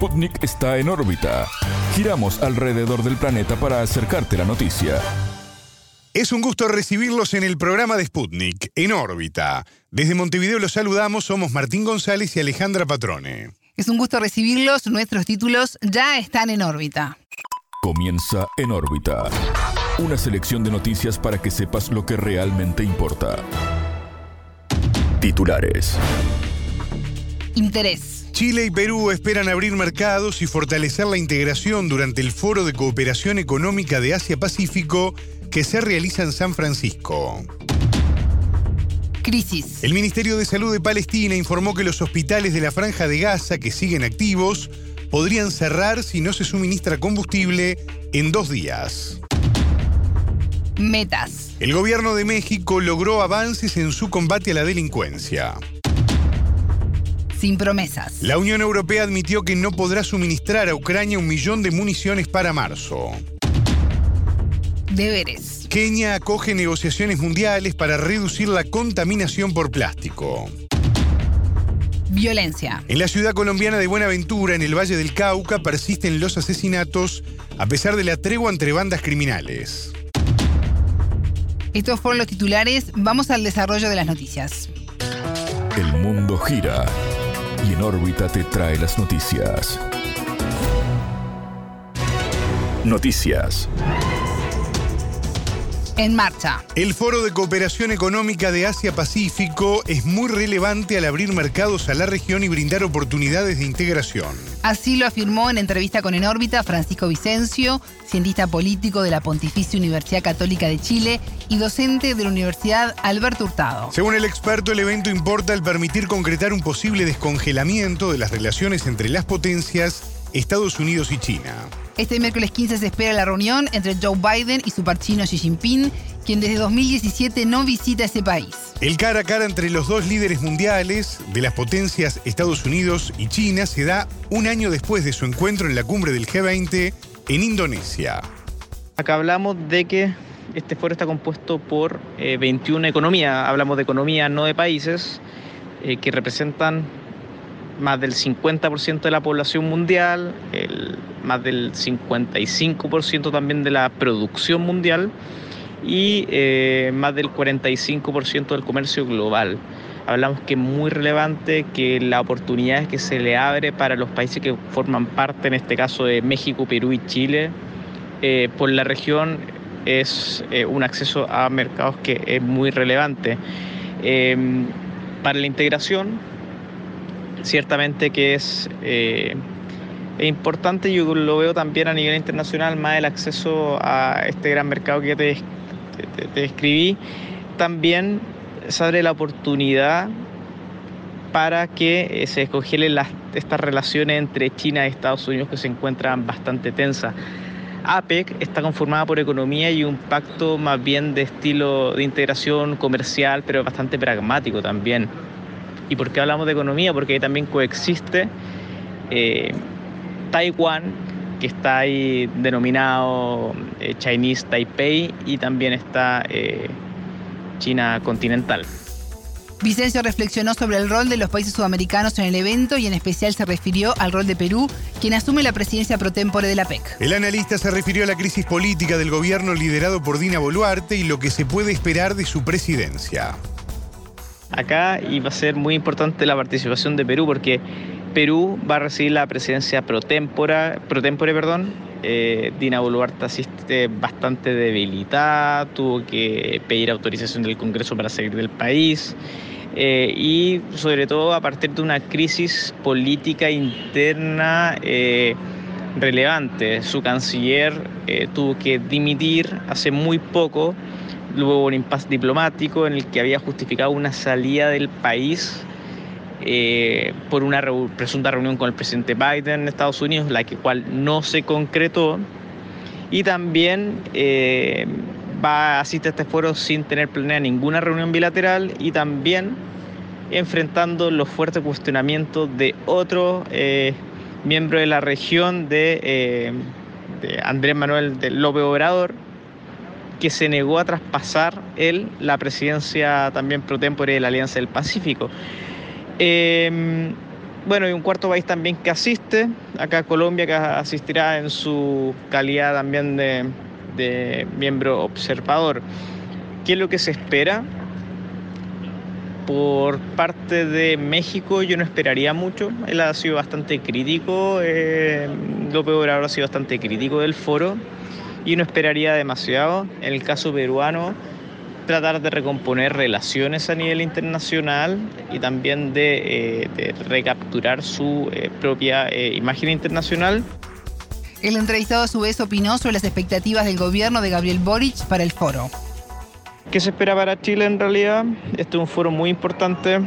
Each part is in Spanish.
Sputnik está en órbita. Giramos alrededor del planeta para acercarte la noticia. Es un gusto recibirlos en el programa de Sputnik, en órbita. Desde Montevideo los saludamos, somos Martín González y Alejandra Patrone. Es un gusto recibirlos, nuestros títulos ya están en órbita. Comienza en órbita. Una selección de noticias para que sepas lo que realmente importa. Titulares. Interés. Chile y Perú esperan abrir mercados y fortalecer la integración durante el Foro de Cooperación Económica de Asia-Pacífico que se realiza en San Francisco. Crisis. El Ministerio de Salud de Palestina informó que los hospitales de la Franja de Gaza, que siguen activos, podrían cerrar si no se suministra combustible en dos días. Metas. El gobierno de México logró avances en su combate a la delincuencia. Sin promesas. La Unión Europea admitió que no podrá suministrar a Ucrania un millón de municiones para marzo. Deberes. Kenia acoge negociaciones mundiales para reducir la contaminación por plástico. Violencia. En la ciudad colombiana de Buenaventura, en el Valle del Cauca, persisten los asesinatos a pesar de la tregua entre bandas criminales. Estos fueron los titulares. Vamos al desarrollo de las noticias. El mundo gira órbita te trae las noticias. Noticias. En marcha. El Foro de Cooperación Económica de Asia-Pacífico es muy relevante al abrir mercados a la región y brindar oportunidades de integración. Así lo afirmó en entrevista con En órbita Francisco Vicencio, cientista político de la Pontificia Universidad Católica de Chile y docente de la Universidad Alberto Hurtado. Según el experto, el evento importa al permitir concretar un posible descongelamiento de las relaciones entre las potencias Estados Unidos y China. Este miércoles 15 se espera la reunión entre Joe Biden y su par chino Xi Jinping, quien desde 2017 no visita ese país. El cara a cara entre los dos líderes mundiales de las potencias Estados Unidos y China se da un año después de su encuentro en la cumbre del G20 en Indonesia. Acá hablamos de que este foro está compuesto por eh, 21 economías, hablamos de economías, no de países, eh, que representan más del 50% de la población mundial, el, más del 55% también de la producción mundial y eh, más del 45% del comercio global. Hablamos que es muy relevante que la oportunidad que se le abre para los países que forman parte, en este caso de México, Perú y Chile, eh, por la región es eh, un acceso a mercados que es muy relevante. para la integración, ciertamente que es, eh, importante, yo lo veo también a nivel internacional, más el acceso a este gran mercado que te, te, te describí, también se abre la oportunidad para que eh, se descongelen estas relaciones entre China y Estados Unidos que se encuentran bastante tensas. APEC está conformada por economía y un pacto más bien de estilo de integración comercial, pero bastante pragmático también. ¿Y por qué hablamos de economía? Porque ahí también coexiste eh, Taiwán, que está ahí denominado eh, Chinese Taipei, y también está eh, China continental. Vicencio reflexionó sobre el rol de los países sudamericanos en el evento y en especial se refirió al rol de Perú, quien asume la presidencia pro tempore de la PEC. El analista se refirió a la crisis política del gobierno liderado por Dina Boluarte y lo que se puede esperar de su presidencia. Acá iba a ser muy importante la participación de Perú porque Perú va a recibir la presidencia pro tempore, pro. Eh, Dina Boluarte asiste bastante debilitada, tuvo que pedir autorización del Congreso para salir del país. Eh, y sobre todo a partir de una crisis política interna eh, relevante. Su canciller tuvo que dimitir hace muy poco, luego un impasse diplomático en el que había justificado una salida del país eh, por una re presunta reunión con el presidente Biden en Estados Unidos, la que cual no se concretó. Y también eh, va a asistir a este foro sin tener planeada ninguna reunión bilateral y también enfrentando los fuertes cuestionamientos de otro eh, miembro de la región de, eh, de Andrés Manuel de López Obrador, que se negó a traspasar él la presidencia también pro tempore de la Alianza del Pacífico. Eh, Bueno, y un cuarto país también que asiste, acá Colombia, que asistirá en su calidad también de, de miembro observador. ¿Qué es lo que se espera? Por parte de México yo no esperaría mucho, él ha sido bastante crítico, eh, López Obrador ha sido bastante crítico del foro y no esperaría demasiado. En el caso peruano, tratar de recomponer relaciones a nivel internacional y también de, eh, recapturar su eh, propia eh, imagen internacional. El entrevistado a su vez opinó sobre las expectativas del gobierno de Gabriel Boric para el foro. ¿Qué se espera para Chile en realidad? Este es un foro muy importante.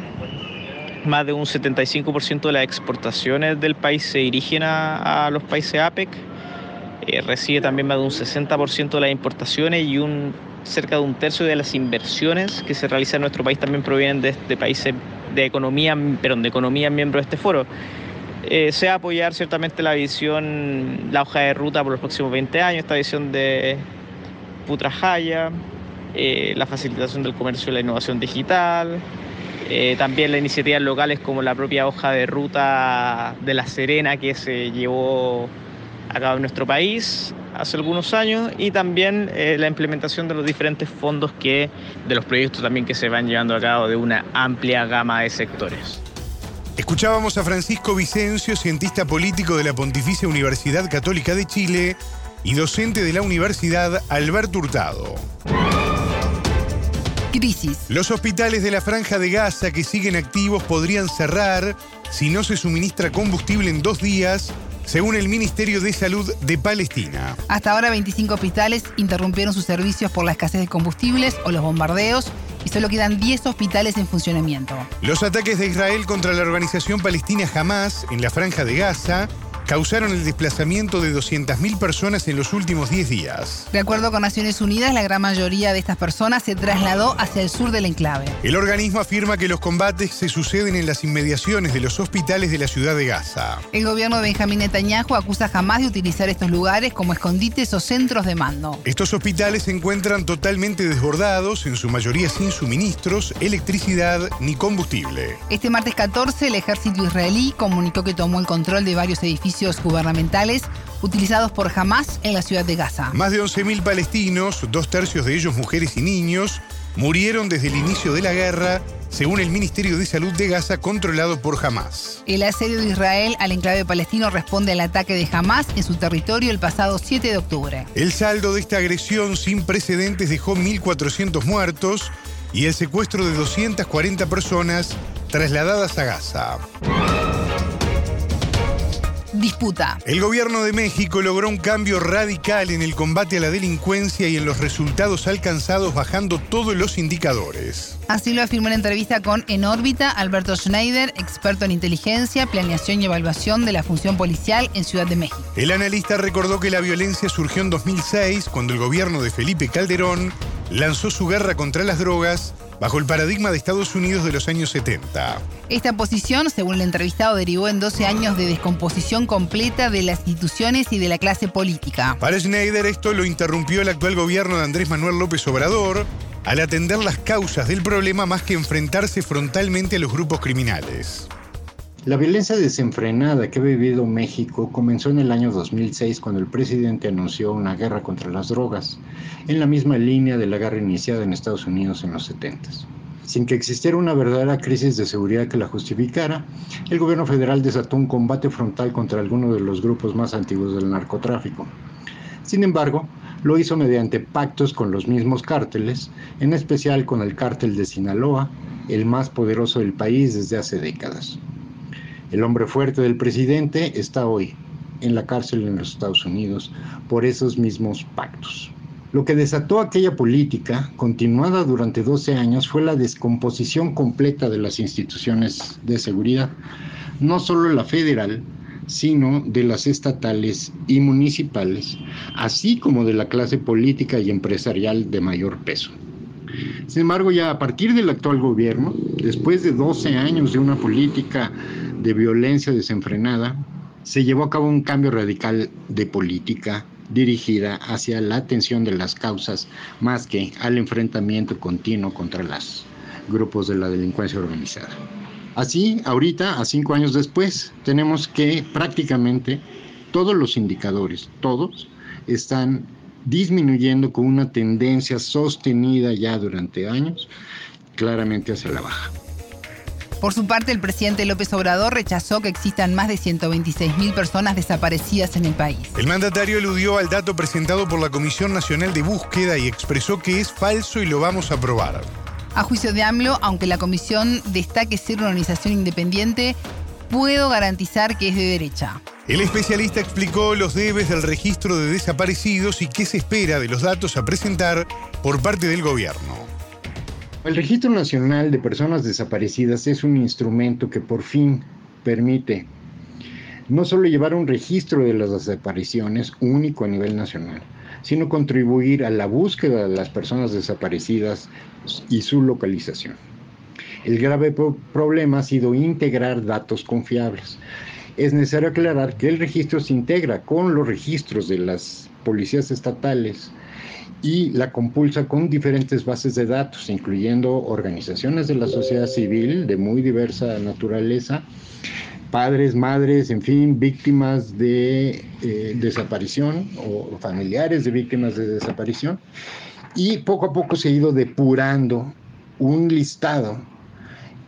Más de un 75% de las exportaciones del país se dirigen a, a los países APEC. Recibe también más de un 60% de las importaciones y un cerca de un tercio de las inversiones que se realizan en nuestro país también provienen de, países de economía, perdón, de economía miembros de este foro. Eh, se va a apoyar ciertamente la visión, la hoja de ruta por los próximos 20 años, esta visión de Putrajaya, eh, la facilitación del comercio y la innovación digital, eh, también las iniciativas locales como la propia hoja de ruta de La Serena que se llevó a cabo en nuestro país, hace algunos años y también eh, la implementación de los diferentes fondos que, de los proyectos también que se van llevando a cabo de una amplia gama de sectores. Escuchábamos a Francisco Vicencio, cientista político de la Pontificia Universidad Católica de Chile y docente de la Universidad Alberto Hurtado. Crisis. Los hospitales de la Franja de Gaza que siguen activos podrían cerrar si no se suministra combustible en dos días según el Ministerio de Salud de Palestina. Hasta ahora 25 hospitales interrumpieron sus servicios por la escasez de combustibles o los bombardeos y solo quedan 10 hospitales en funcionamiento. Los ataques de Israel contra la organización palestina Hamas en la franja de Gaza causaron el desplazamiento de 200.000 personas en los últimos 10 días. De acuerdo con Naciones Unidas, la gran mayoría de estas personas se trasladó hacia el sur del enclave. El organismo afirma que los combates se suceden en las inmediaciones de los hospitales de la ciudad de Gaza. El gobierno de Benjamín Netanyahu acusa jamás de utilizar estos lugares como escondites o centros de mando. Estos hospitales se encuentran totalmente desbordados, en su mayoría sin suministros, electricidad ni combustible. Este martes 14, el ejército israelí comunicó que tomó el control de varios edificios gubernamentales utilizados por Hamas en la ciudad de Gaza. Más de 11.000 palestinos, dos tercios de ellos mujeres y niños, murieron desde el inicio de la guerra, según el Ministerio de Salud de Gaza, controlado por Hamas. El asedio de Israel al enclave palestino responde al ataque de Hamas en su territorio el pasado 7 de octubre. El saldo de esta agresión sin precedentes dejó 1.400 muertos y el secuestro de 240 personas trasladadas a Gaza disputa. El gobierno de México logró un cambio radical en el combate a la delincuencia y en los resultados alcanzados bajando todos los indicadores. Así lo afirmó en entrevista con En órbita Alberto Schneider, experto en inteligencia, planeación y evaluación de la función policial en Ciudad de México. El analista recordó que la violencia surgió en 2006 cuando el gobierno de Felipe Calderón lanzó su guerra contra las drogas bajo el paradigma de Estados Unidos de los años 70. Esta posición, según el entrevistado, derivó en 12 años de descomposición completa de las instituciones y de la clase política. Para Schneider esto lo interrumpió el actual gobierno de Andrés Manuel López Obrador al atender las causas del problema más que enfrentarse frontalmente a los grupos criminales. La violencia desenfrenada que ha vivido México comenzó en el año 2006 cuando el presidente anunció una guerra contra las drogas, en la misma línea de la guerra iniciada en Estados Unidos en los 70. Sin que existiera una verdadera crisis de seguridad que la justificara, el gobierno federal desató un combate frontal contra algunos de los grupos más antiguos del narcotráfico. Sin embargo, lo hizo mediante pactos con los mismos cárteles, en especial con el cártel de Sinaloa, el más poderoso del país desde hace décadas. El hombre fuerte del presidente está hoy en la cárcel en los Estados Unidos por esos mismos pactos. Lo que desató aquella política, continuada durante 12 años, fue la descomposición completa de las instituciones de seguridad, no solo la federal, sino de las estatales y municipales, así como de la clase política y empresarial de mayor peso. Sin embargo, ya a partir del actual gobierno, después de 12 años de una política de violencia desenfrenada, se llevó a cabo un cambio radical de política dirigida hacia la atención de las causas más que al enfrentamiento continuo contra los grupos de la delincuencia organizada. Así, ahorita, a cinco años después, tenemos que prácticamente todos los indicadores, todos, están disminuyendo con una tendencia sostenida ya durante años, claramente hacia la baja. Por su parte, el presidente López Obrador rechazó que existan más de 126.000 personas desaparecidas en el país. El mandatario eludió al dato presentado por la Comisión Nacional de Búsqueda y expresó que es falso y lo vamos a probar. A juicio de AMLO, aunque la comisión destaque ser una organización independiente, puedo garantizar que es de derecha. El especialista explicó los debes del registro de desaparecidos y qué se espera de los datos a presentar por parte del gobierno. El Registro Nacional de Personas Desaparecidas es un instrumento que por fin permite no solo llevar un registro de las desapariciones único a nivel nacional, sino contribuir a la búsqueda de las personas desaparecidas y su localización. El grave problema ha sido integrar datos confiables. Es necesario aclarar que el registro se integra con los registros de las policías estatales, y la compulsa con diferentes bases de datos, incluyendo organizaciones de la sociedad civil de muy diversa naturaleza, padres, madres, en fin, víctimas de eh, desaparición o familiares de víctimas de desaparición. Y poco a poco se ha ido depurando un listado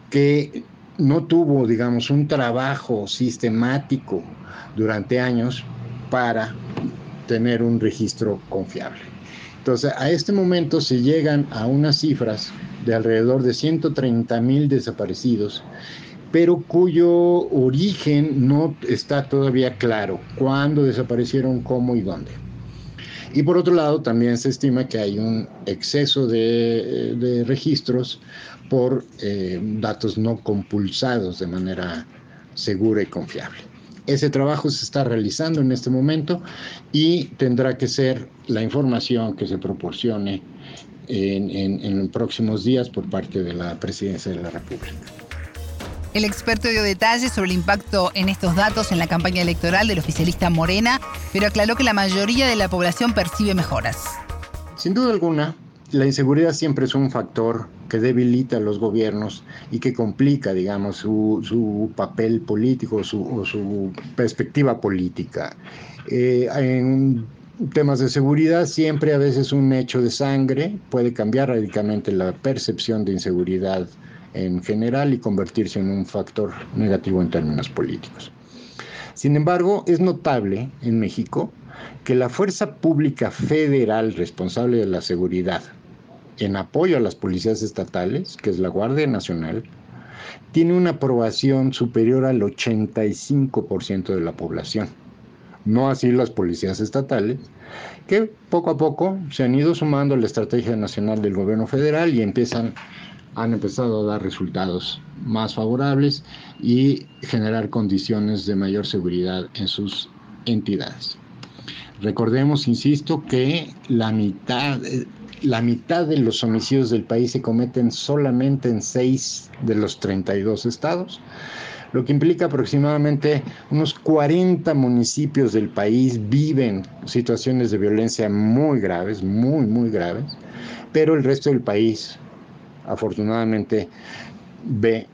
que no tuvo, digamos, un trabajo sistemático durante años para tener un registro confiable. Entonces, a este momento se llegan a unas cifras de alrededor de 130 mil desaparecidos, pero cuyo origen no está todavía claro, cuándo desaparecieron, cómo y dónde. Y por otro lado, también se estima que hay un exceso de, registros por eh, datos no compulsados de manera segura y confiable. Ese trabajo se está realizando en este momento y tendrá que ser la información que se proporcione en, los próximos días por parte de la Presidencia de la República. El experto dio detalles sobre el impacto en estos datos en la campaña electoral del oficialista Morena, pero aclaró que la mayoría de la población percibe mejoras. Sin duda alguna, la inseguridad siempre es un factor que debilita a los gobiernos y que complica, digamos, su, papel político su, o su perspectiva política. Eh, en temas de seguridad, siempre a veces un hecho de sangre puede cambiar radicalmente la percepción de inseguridad en general y convertirse en un factor negativo en términos políticos. Sin embargo, es notable en México que la fuerza pública federal responsable de la seguridad, en apoyo a las policías estatales, que es la Guardia Nacional, tiene una aprobación superior al 85% de la población. No así las policías estatales, que poco a poco se han ido sumando a la estrategia nacional del gobierno federal y empiezan, han empezado a dar resultados más favorables y generar condiciones de mayor seguridad en sus entidades. Recordemos, insisto, que la mitad, la mitad de los homicidios del país se cometen solamente en seis de los 32 estados, lo que implica aproximadamente unos 40 municipios del país viven situaciones de violencia muy graves, muy, muy graves, pero el resto del país, afortunadamente, ve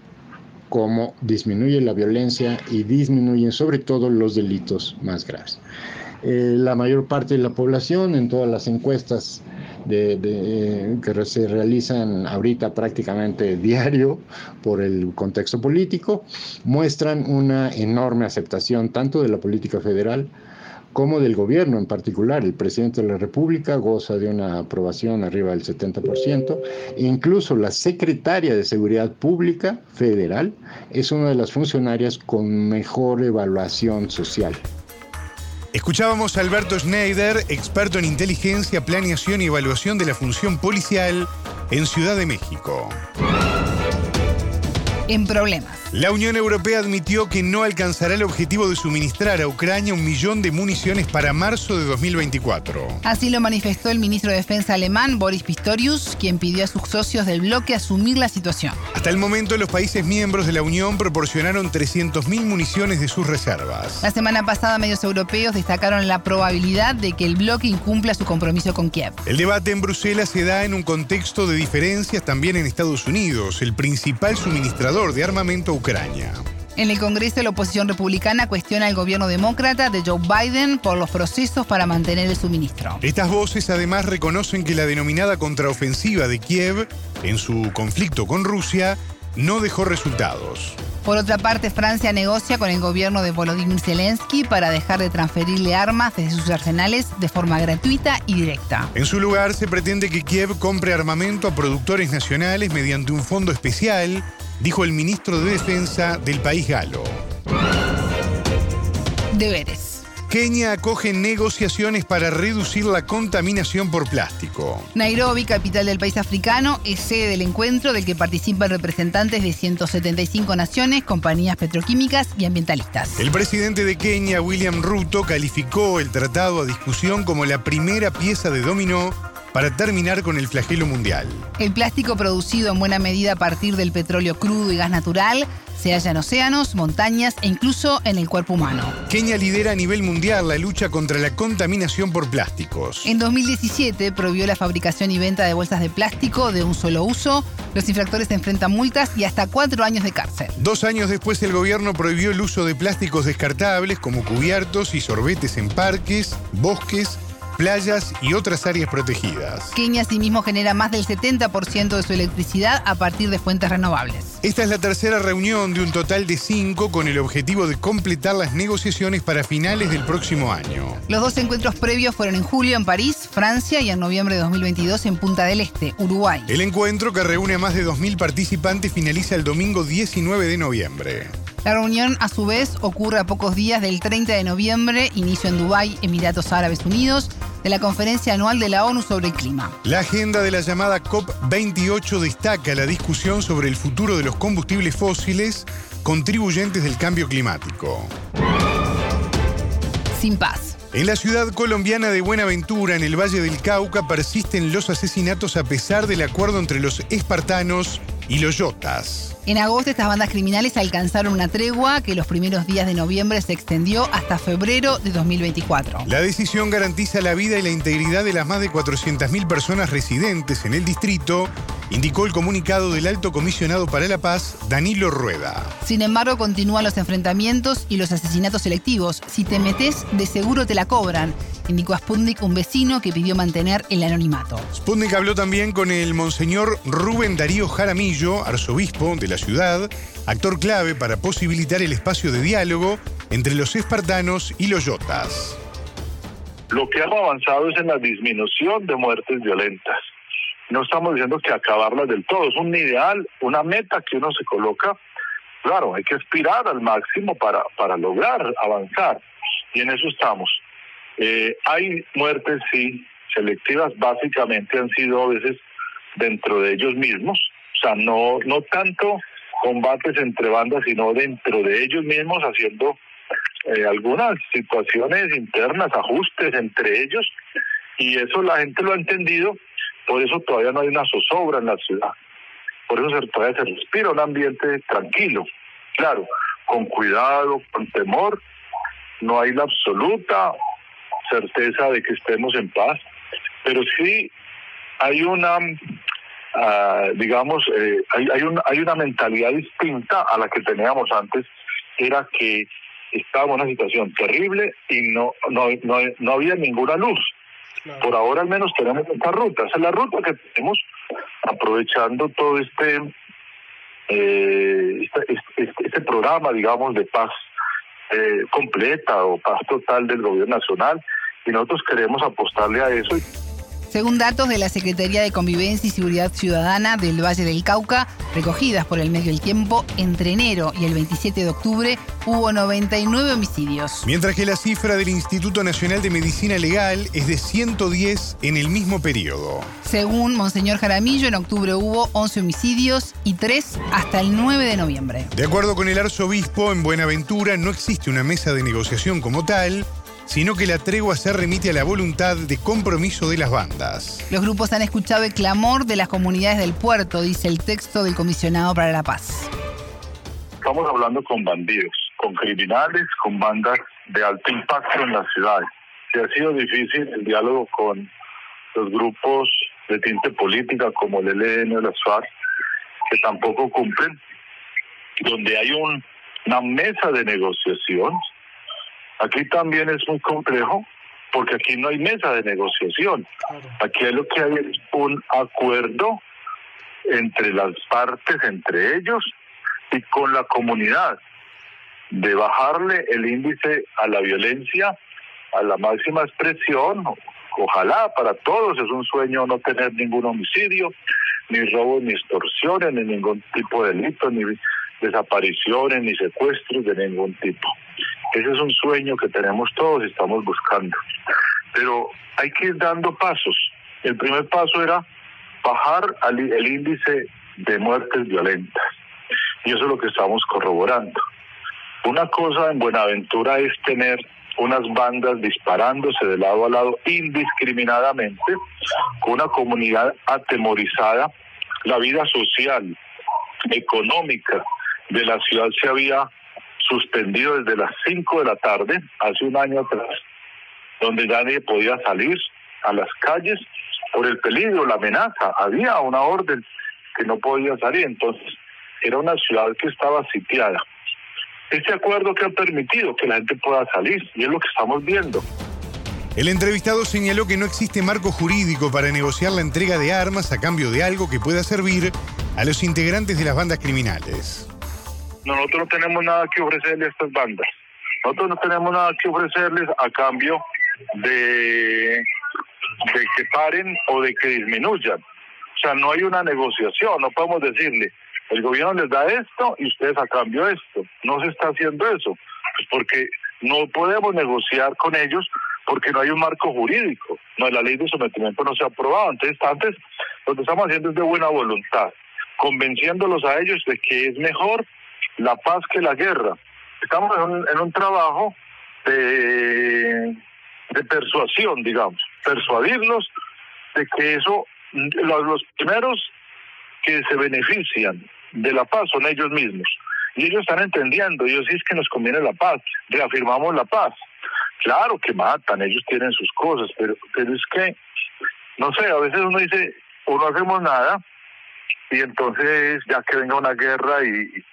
cómo disminuye la violencia y disminuyen sobre todo los delitos más graves. Eh, la mayor parte de la población en todas las encuestas de, que se realizan ahorita prácticamente diario por el contexto político, muestran una enorme aceptación tanto de la política federal como del gobierno en particular. El presidente de la República goza de una aprobación arriba del 70%, e incluso la secretaria de Seguridad Pública federal es una de las funcionarias con mejor evaluación social. Escuchábamos a Alberto Schneider, experto en inteligencia, planeación y evaluación de la función policial en Ciudad de México. En problemas. La Unión Europea admitió que no alcanzará el objetivo de suministrar a Ucrania un millón de municiones para marzo de 2024. Así lo manifestó el ministro de Defensa alemán Boris Pistorius, quien pidió a sus socios del bloque asumir la situación. Hasta el momento, los países miembros de la Unión proporcionaron 300.000 municiones de sus reservas. La semana pasada, medios europeos destacaron la probabilidad de que el bloque incumpla su compromiso con Kiev. El debate en Bruselas se da en un contexto de diferencias también en Estados Unidos, el principal suministrador de armamento Ucrania. En el Congreso, la oposición republicana cuestiona al gobierno demócrata de Joe Biden por los procesos para mantener el suministro. Estas voces además reconocen que la denominada contraofensiva de Kiev en su conflicto con Rusia no dejó resultados. Por otra parte, Francia negocia con el gobierno de Volodymyr Zelensky para dejar de transferirle armas desde sus arsenales de forma gratuita y directa. En su lugar, se pretende que Kiev compre armamento a productores nacionales mediante un fondo especial, dijo el ministro de Defensa del país galo. Deberes. Kenia acoge negociaciones para reducir la contaminación por plástico. Nairobi, capital del país africano, es sede del encuentro del que participan representantes de 175 naciones, compañías petroquímicas y ambientalistas. El presidente de Kenia, William Ruto, calificó el tratado a discusión como la primera pieza de dominó para terminar con el flagelo mundial. El plástico producido en buena medida a partir del petróleo crudo y gas natural se halla en océanos, montañas e incluso en el cuerpo humano. Kenia lidera a nivel mundial la lucha contra la contaminación por plásticos. En 2017 prohibió la fabricación y venta de bolsas de plástico de un solo uso. Los infractores enfrentan multas y hasta cuatro años de cárcel. Dos años después el gobierno prohibió el uso de plásticos descartables como cubiertos y sorbetes en parques, bosques playas y otras áreas protegidas. Kenia asimismo genera más del 70% de su electricidad a partir de fuentes renovables. Esta es la tercera reunión de un total de cinco con el objetivo de completar las negociaciones para finales del próximo año. Los dos encuentros previos fueron en julio en París, Francia y en noviembre de 2022 en Punta del Este, Uruguay. El encuentro, que reúne a más de 2.000 participantes, finaliza el domingo 19 de noviembre. La reunión, a su vez, ocurre a pocos días del 30 de noviembre, inicio en Dubái, Emiratos Árabes Unidos, de la conferencia anual de la ONU sobre el clima. La agenda de la llamada COP28 destaca la discusión sobre el futuro de los combustibles fósiles contribuyentes del cambio climático. Sin paz. En la ciudad colombiana de Buenaventura, en el Valle del Cauca, persisten los asesinatos a pesar del acuerdo entre los espartanos y los yotas. En agosto estas bandas criminales alcanzaron una tregua que los primeros días de noviembre se extendió hasta febrero de 2024. La decisión garantiza la vida y la integridad de las más de 400.000 personas residentes en el distrito, indicó el comunicado del alto comisionado para la paz, Danilo Rueda. Sin embargo, continúan los enfrentamientos y los asesinatos selectivos. Si te metes, de seguro te la cobran indicó a Sputnik un vecino que pidió mantener el anonimato. Sputnik habló también con el monseñor Rubén Darío Jaramillo, arzobispo de la ciudad, actor clave para posibilitar el espacio de diálogo entre los espartanos y los yotas. Lo que hemos avanzado es en la disminución de muertes violentas. No estamos diciendo que acabarlas del todo, es un ideal, una meta que uno se coloca. Claro, hay que aspirar al máximo para, para lograr avanzar. Y en eso estamos. Eh, hay muertes, sí, selectivas, básicamente han sido a veces dentro de ellos mismos, sea, no, no tanto combates entre bandas, sino dentro de ellos mismos haciendo eh, algunas situaciones internas, ajustes entre ellos, y eso la gente lo ha entendido, por eso todavía no hay una zozobra en la ciudad, por eso todavía se respira un ambiente tranquilo, claro, con cuidado, con temor, no hay la absoluta certeza de que estemos en paz, pero sí hay una, ah, digamos, eh, hay, hay, hay una mentalidad distinta a la que teníamos antes, era que estábamos en una situación terrible y no, no, no, no había ninguna luz. Por ahora al menos tenemos esta ruta, esa es la ruta que tenemos aprovechando todo este, eh, este, este, este programa, digamos, de paz eh, completa o paz total del gobierno nacional y nosotros queremos apostarle a eso. Según datos de la Secretaría de Convivencia y Seguridad Ciudadana del Valle del Cauca, recogidas por el medio del tiempo, entre enero y el 27 de octubre hubo 99 homicidios. Mientras que la cifra del Instituto Nacional de Medicina Legal es de 110 en el mismo periodo. Según Monseñor Jaramillo, en octubre hubo 11 homicidios y 3 hasta el 9 de noviembre. De acuerdo con el arzobispo, en Buenaventura no existe una mesa de negociación como tal, sino que la tregua se remite a la voluntad de compromiso de las bandas. Los grupos han escuchado el clamor de las comunidades del puerto, dice el texto del comisionado para la paz. Estamos hablando con bandidos, con criminales, con bandas de alto impacto en la ciudad. Si ha sido difícil el diálogo con los grupos de tinte política como el ELN o la SUAR, que tampoco cumplen. donde hay un, una mesa de negociación. Aquí también es muy complejo porque aquí no hay mesa de negociación. Aquí lo que hay es un acuerdo entre las partes, entre ellos y con la comunidad, de bajarle el índice a la violencia a la máxima expresión. Ojalá para todos es un sueño no tener ningún homicidio, ni robo, ni extorsiones, ni ningún tipo de delito, ni desapariciones, ni secuestros de ningún tipo. Ese es un sueño que tenemos todos y estamos buscando. Pero hay que ir dando pasos. El primer paso era bajar el índice de muertes violentas. Y eso es lo que estamos corroborando. Una cosa en Buenaventura es tener unas bandas disparándose de lado a lado indiscriminadamente, con una comunidad atemorizada. La vida social, económica de la ciudad se había suspendido desde las 5 de la tarde, hace un año atrás, donde nadie podía salir a las calles por el peligro, la amenaza. Había una orden que no podía salir, entonces era una ciudad que estaba sitiada. Este acuerdo que ha permitido que la gente pueda salir, y es lo que estamos viendo. El entrevistado señaló que no existe marco jurídico para negociar la entrega de armas a cambio de algo que pueda servir a los integrantes de las bandas criminales. Nosotros no tenemos nada que ofrecerle a estas bandas. Nosotros no tenemos nada que ofrecerles a cambio de, de que paren o de que disminuyan. O sea, no hay una negociación, no podemos decirle, el gobierno les da esto y ustedes a cambio esto. No se está haciendo eso, pues porque no podemos negociar con ellos porque no hay un marco jurídico. No, la ley de sometimiento no se ha aprobado. Entonces, antes lo que estamos haciendo es de buena voluntad, convenciéndolos a ellos de que es mejor la paz que la guerra. Estamos en un, en un trabajo de, de persuasión, digamos, persuadirlos de que eso, los, los primeros que se benefician de la paz son ellos mismos. Y ellos están entendiendo, ellos sí es que nos conviene la paz, reafirmamos la paz. Claro que matan, ellos tienen sus cosas, pero, pero es que, no sé, a veces uno dice, o no hacemos nada, y entonces ya que venga una guerra y,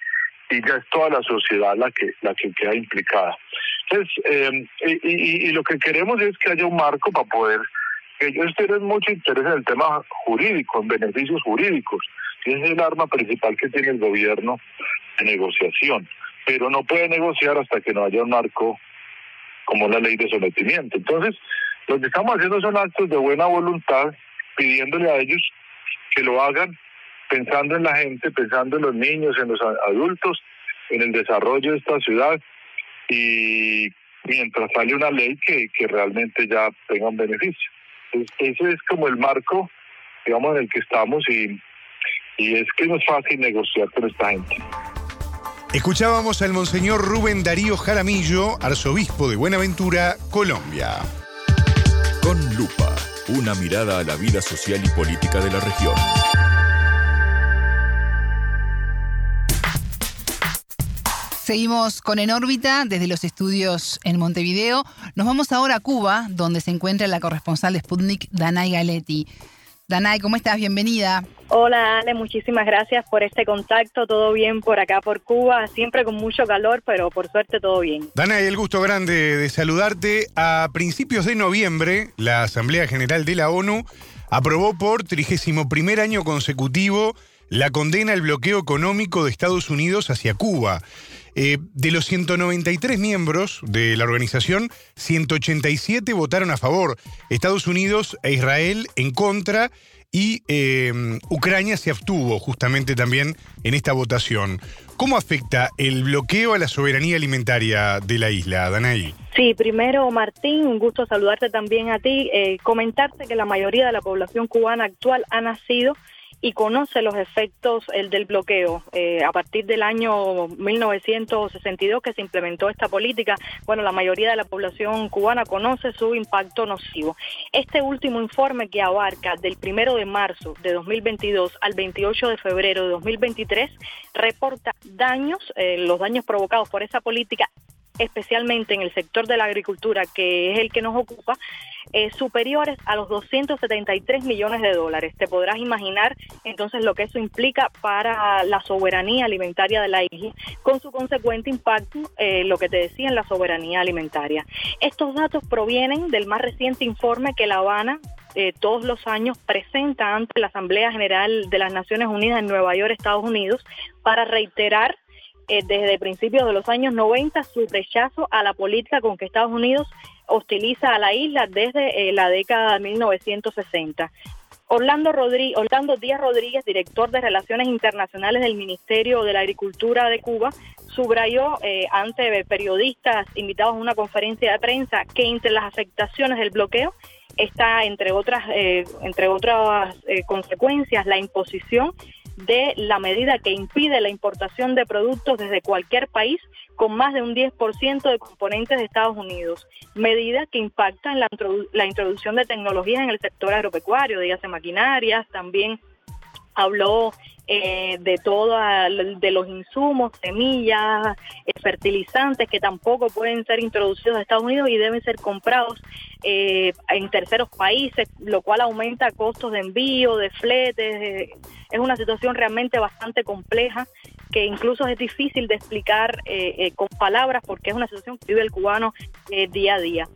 y ya es toda la sociedad la que, la que queda implicada. Entonces, eh, y, y, lo que queremos es que haya un marco para poder, ellos tienen mucho interés en el tema jurídico, en beneficios jurídicos, es el arma principal que tiene el gobierno de negociación, pero no puede negociar hasta que no haya un marco como la ley de sometimiento. Entonces, lo que estamos haciendo son actos de buena voluntad, pidiéndole a ellos que lo hagan pensando en la gente, pensando en los niños, en los adultos, en el desarrollo de esta ciudad y mientras sale una ley que, que realmente ya tenga un beneficio. ese es como el marco, digamos, en el que estamos y y es que no es fácil negociar con esta gente. Escuchábamos al monseñor Rubén Darío Jaramillo, arzobispo de Buenaventura, Colombia. Con lupa, una mirada a la vida social y política de la región. Seguimos con En órbita desde los estudios en Montevideo. Nos vamos ahora a Cuba, donde se encuentra la corresponsal de Sputnik, Danay Galetti. Danay, ¿cómo estás? Bienvenida. Hola Ale, muchísimas gracias por este contacto. Todo bien por acá, por Cuba, siempre con mucho calor, pero por suerte todo bien. Danay, el gusto grande de saludarte. A principios de noviembre, la Asamblea General de la ONU aprobó por 31 año consecutivo la condena al bloqueo económico de Estados Unidos hacia Cuba. Eh, de los 193 miembros de la organización, 187 votaron a favor, Estados Unidos e Israel en contra y eh, Ucrania se abstuvo justamente también en esta votación. ¿Cómo afecta el bloqueo a la soberanía alimentaria de la isla, Danaí? Sí, primero Martín, un gusto saludarte también a ti, eh, comentarte que la mayoría de la población cubana actual ha nacido y conoce los efectos el del bloqueo. Eh, a partir del año 1962 que se implementó esta política, bueno, la mayoría de la población cubana conoce su impacto nocivo. Este último informe que abarca del primero de marzo de 2022 al 28 de febrero de 2023 reporta daños, eh, los daños provocados por esa política especialmente en el sector de la agricultura, que es el que nos ocupa, eh, superiores a los 273 millones de dólares. Te podrás imaginar entonces lo que eso implica para la soberanía alimentaria de la isla, con su consecuente impacto, eh, lo que te decía, en la soberanía alimentaria. Estos datos provienen del más reciente informe que La Habana eh, todos los años presenta ante la Asamblea General de las Naciones Unidas en Nueva York, Estados Unidos, para reiterar eh, desde principios de los años 90 su rechazo a la política con que Estados Unidos hostiliza a la isla desde eh, la década de 1960. Orlando, Orlando Díaz Rodríguez, director de Relaciones Internacionales del Ministerio de la Agricultura de Cuba, subrayó eh, ante periodistas invitados a una conferencia de prensa que entre las afectaciones del bloqueo está, entre otras, eh, entre otras consecuencias, la imposición de la medida que impide la importación de productos desde cualquier país con más de un 10% de componentes de Estados Unidos, medida que impacta en la, la introducción de tecnologías en el sector agropecuario, dígase maquinarias, también habló eh, de todo de los insumos, semillas, eh, fertilizantes que tampoco pueden ser introducidos a Estados Unidos y deben ser comprados eh, en terceros países, lo cual aumenta costos de envío, de fletes. es una situación realmente bastante compleja que incluso es difícil de explicar con palabras porque es una situación que vive el cubano día a día.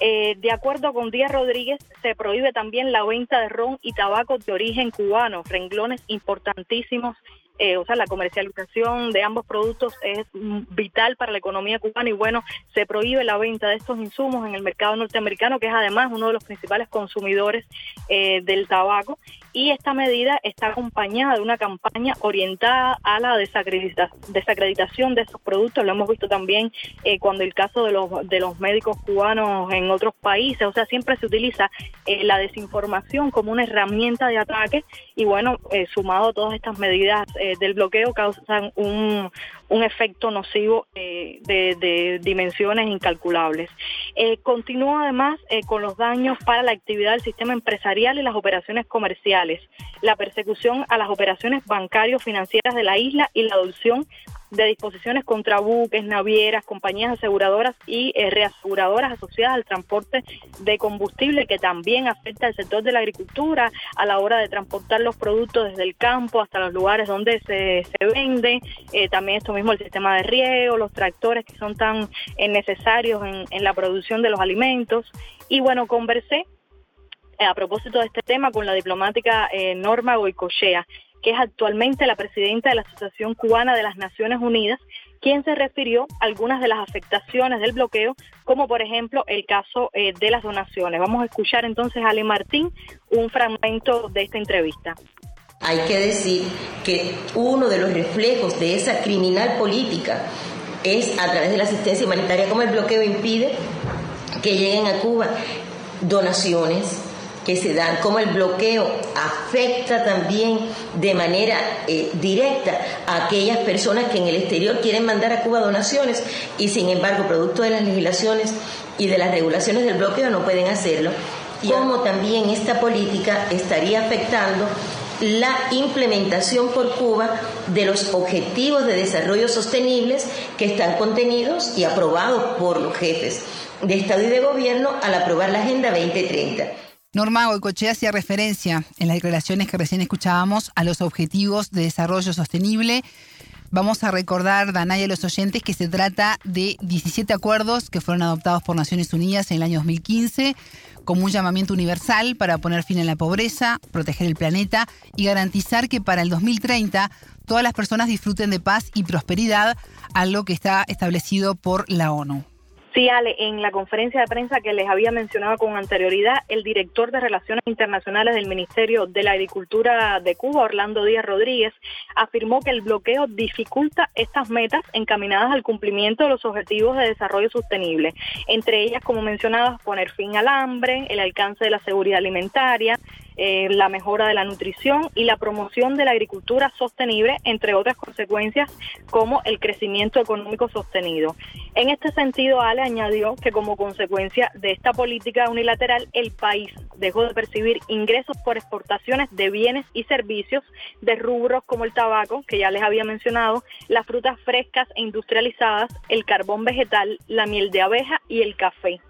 Eh, de acuerdo con Díaz Rodríguez, se prohíbe también la venta de ron y tabaco de origen cubano, renglones importantísimos eh, o sea, la comercialización de ambos productos es vital para la economía cubana y bueno, se prohíbe la venta de estos insumos en el mercado norteamericano, que es además uno de los principales consumidores eh, del tabaco. Y esta medida está acompañada de una campaña orientada a la desacreditación de estos productos. Lo hemos visto también eh, cuando el caso de los, de los médicos cubanos en otros países. O sea, siempre se utiliza la desinformación como una herramienta de ataque y bueno, sumado a todas estas medidas eh, del bloqueo causan un, un efecto nocivo eh, de, dimensiones incalculables. Eh, continúa además con los daños para la actividad del sistema empresarial y las operaciones comerciales, la persecución a las operaciones bancarios financieras de la isla y la adopción de disposiciones contra buques, navieras, compañías aseguradoras y eh, reaseguradoras asociadas al transporte de combustible que también afecta al sector de la agricultura a la hora de transportar los productos desde el campo hasta los lugares donde se, se venden. Eh, también esto mismo el sistema de riego, los tractores que son tan eh, necesarios en, en la producción de los alimentos. Y bueno, conversé a propósito de este tema con la diplomática Norma Goicochea que es actualmente la presidenta de la Asociación Cubana de las Naciones Unidas, quien se refirió a algunas de las afectaciones del bloqueo, como por ejemplo el caso eh, de las donaciones. Vamos a escuchar entonces a Ale Martín un fragmento de esta entrevista. Hay que decir que uno de los reflejos de esa criminal política es a través de la asistencia humanitaria, como el bloqueo impide que lleguen a Cuba donaciones, que se dan, cómo el bloqueo afecta también de manera eh, directa a aquellas personas que en el exterior quieren mandar a Cuba donaciones y sin embargo, producto de las legislaciones y de las regulaciones del bloqueo no pueden hacerlo, cómo también esta política estaría afectando la implementación por Cuba de los objetivos de desarrollo sostenibles que están contenidos y aprobados por los jefes de Estado y de Gobierno al aprobar la Agenda 2030. Norma Goicochea hacía referencia en las declaraciones que recién escuchábamos a los objetivos de desarrollo sostenible. Vamos a recordar, Danay, a los oyentes que se trata de 17 acuerdos que fueron adoptados por Naciones Unidas en el año 2015 como un llamamiento universal para poner fin a la pobreza, proteger el planeta y garantizar que para el 2030 todas las personas disfruten de paz y prosperidad, algo que está establecido por la ONU. Sí, Ale, en la conferencia de prensa que les había mencionado con anterioridad, el director de Relaciones Internacionales del Ministerio de la Agricultura de Cuba, Orlando Díaz Rodríguez, afirmó que el bloqueo dificulta estas metas encaminadas al cumplimiento de los objetivos de desarrollo sostenible, entre ellas, como mencionabas, poner fin al hambre, el alcance de la seguridad alimentaria, eh, la mejora de la nutrición y la promoción de la agricultura sostenible, entre otras consecuencias como el crecimiento económico sostenido. En este sentido, Ale añadió que como consecuencia de esta política unilateral, el país dejó de percibir ingresos por exportaciones de bienes y servicios de rubros como el tabaco, que ya les había mencionado, las frutas frescas e industrializadas, el carbón vegetal, la miel de abeja y el café.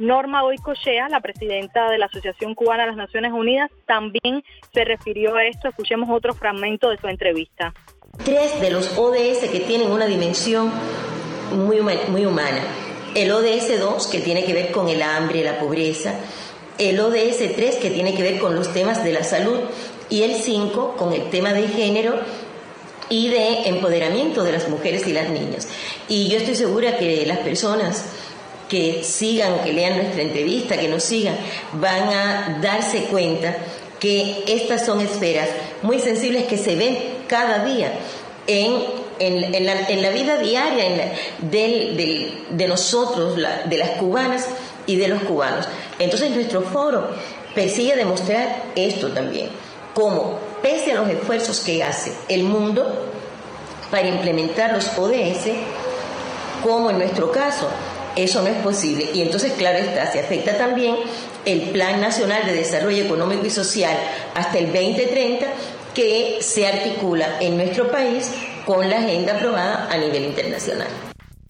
Norma Goicochea, la presidenta de la Asociación Cubana de las Naciones Unidas, también se refirió a esto. Escuchemos otro fragmento de su entrevista. Tres de los ODS que tienen una dimensión muy, muy humana. El ODS 2, que tiene que ver con el hambre y la pobreza. El ODS 3, que tiene que ver con los temas de la salud. Y el 5, con el tema de género y de empoderamiento de las mujeres y las niñas. Y yo estoy segura que las personas que sigan, que lean nuestra entrevista, que nos sigan, van a darse cuenta que estas son esferas muy sensibles que se ven cada día en, en, la, vida diaria de nosotros, de las cubanas y de los cubanos. Entonces nuestro foro persigue demostrar esto también, como pese a los esfuerzos que hace el mundo para implementar los ODS, como en nuestro caso eso no es posible. Y entonces, claro está, se afecta también el Plan Nacional de Desarrollo Económico y Social hasta el 2030 que se articula en nuestro país con la agenda aprobada a nivel internacional.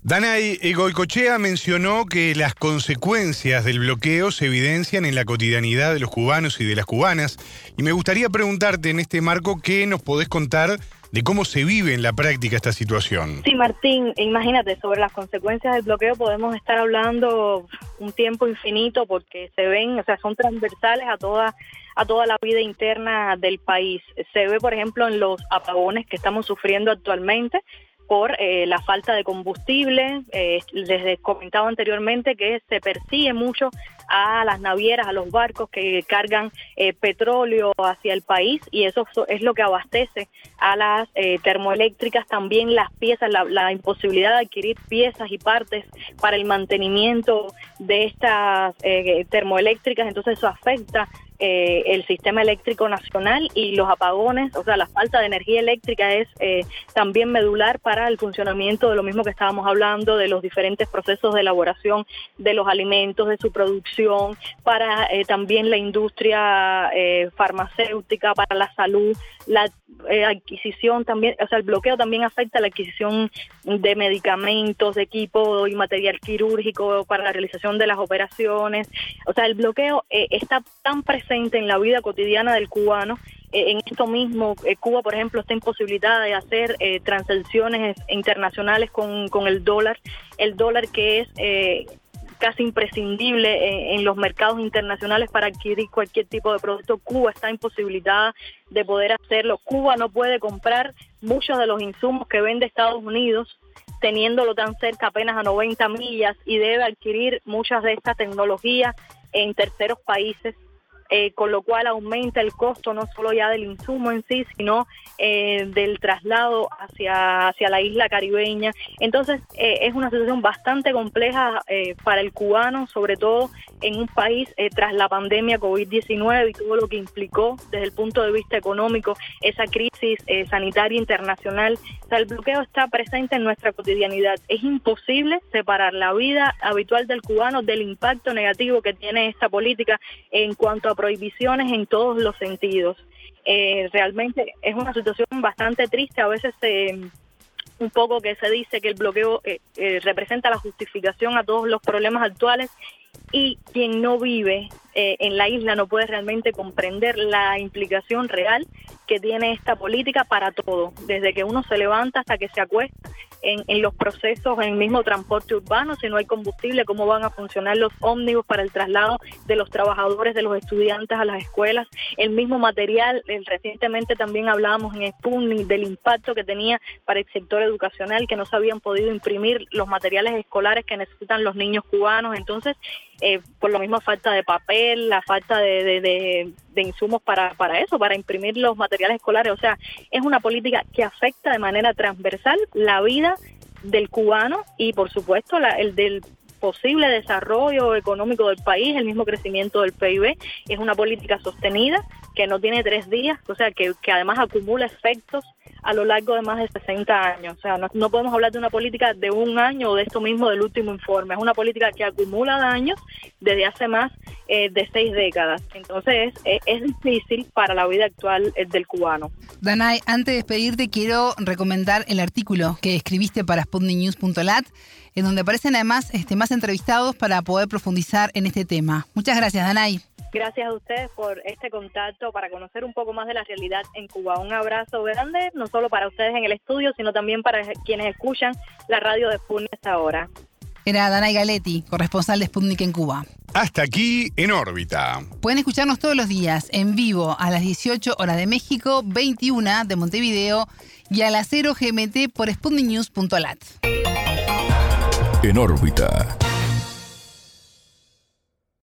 Danay Goicochea mencionó que las consecuencias del bloqueo se evidencian en la cotidianidad de los cubanos y de las cubanas. Y me gustaría preguntarte en este marco qué nos podés contar de cómo se vive en la práctica esta situación. Sí, Martín, imagínate, sobre las consecuencias del bloqueo podemos estar hablando un tiempo infinito porque se ven, o sea, son transversales a toda a toda la vida interna del país. Se ve, por ejemplo, en los apagones que estamos sufriendo actualmente, por eh, la falta de combustible. Eh, les comentaba anteriormente que se persigue mucho a las navieras, a los barcos que cargan eh, petróleo hacia el país y eso es lo que abastece a las eh, termoeléctricas, también las piezas, la, la, imposibilidad de adquirir piezas y partes para el mantenimiento de estas termoeléctricas, entonces eso afecta eh, el sistema eléctrico nacional y los apagones, o sea, la falta de energía eléctrica es eh, también medular para el funcionamiento de lo mismo que estábamos hablando, de los diferentes procesos de elaboración de los alimentos, de su producción, para eh, también la industria farmacéutica, para la salud, la adquisición también, o sea, el bloqueo también afecta la adquisición de medicamentos, de equipo y material quirúrgico para la realización de las operaciones, o sea, el bloqueo está tan presente en la vida cotidiana del cubano. Eh, en esto mismo, eh, Cuba, por ejemplo, está imposibilitada de hacer eh, transacciones internacionales con, con, el dólar, el dólar que es casi imprescindible en, los mercados internacionales para adquirir cualquier tipo de producto. Cuba está imposibilitada de poder hacerlo. Cuba no puede comprar muchos de los insumos que vende Estados Unidos teniéndolo tan cerca apenas a 90 millas y debe adquirir muchas de estas tecnologías en terceros países eh, con lo cual aumenta el costo no solo ya del insumo en sí, sino eh, del traslado hacia, hacia la isla caribeña. Entonces eh, es una situación bastante compleja para el cubano, sobre todo en un país tras la pandemia COVID-19 y todo lo que implicó desde el punto de vista económico esa crisis sanitaria internacional. El bloqueo está presente en nuestra cotidianidad. Es imposible separar la vida habitual del cubano del impacto negativo que tiene esta política en cuanto a prohibiciones en todos los sentidos. Eh, realmente es una situación bastante triste, a veces un poco que se dice que el bloqueo eh, eh, representa la justificación a todos los problemas actuales y quien no vive en la isla no puede realmente comprender la implicación real que tiene esta política para todo, desde que uno se levanta hasta que se acuesta en, los procesos, en el mismo transporte urbano, si no hay combustible, cómo van a funcionar los ómnibus para el traslado de los trabajadores, de los estudiantes a las escuelas, el mismo material, recientemente también hablábamos en Sputnik del impacto que tenía para el sector educacional, que no se habían podido imprimir los materiales escolares que necesitan los niños cubanos, entonces, eh, por lo mismo falta de papel, la falta de, de, de insumos para, para eso, para imprimir los materiales escolares. O sea, es una política que afecta de manera transversal la vida del cubano y por supuesto la, el del posible desarrollo económico del país, el mismo crecimiento del PIB. Es una política sostenida que no tiene tres días, o sea, que, que además acumula efectos a lo largo de más de 60 años. O sea, no, podemos hablar de una política de un año o de esto mismo del último informe. Es una política que acumula daños desde hace más eh, de seis décadas. Entonces, es, es difícil para la vida actual eh, del cubano. Danay, antes de despedirte, quiero recomendar el artículo que escribiste para sputniknews.lat, en donde aparecen además este, más entrevistados para poder profundizar en este tema. Muchas gracias, Danay. Gracias a ustedes por este contacto para conocer un poco más de la realidad en Cuba. Un abrazo grande, no solo para ustedes en el estudio, sino también para quienes escuchan la radio de Sputnik esta hora. Era Danay Galetti, corresponsal de Sputnik en Cuba. Hasta aquí en órbita. Pueden escucharnos todos los días en vivo a las 18 horas de México, 21 de Montevideo y a las 0 GMT por sputniknews.lat. En órbita.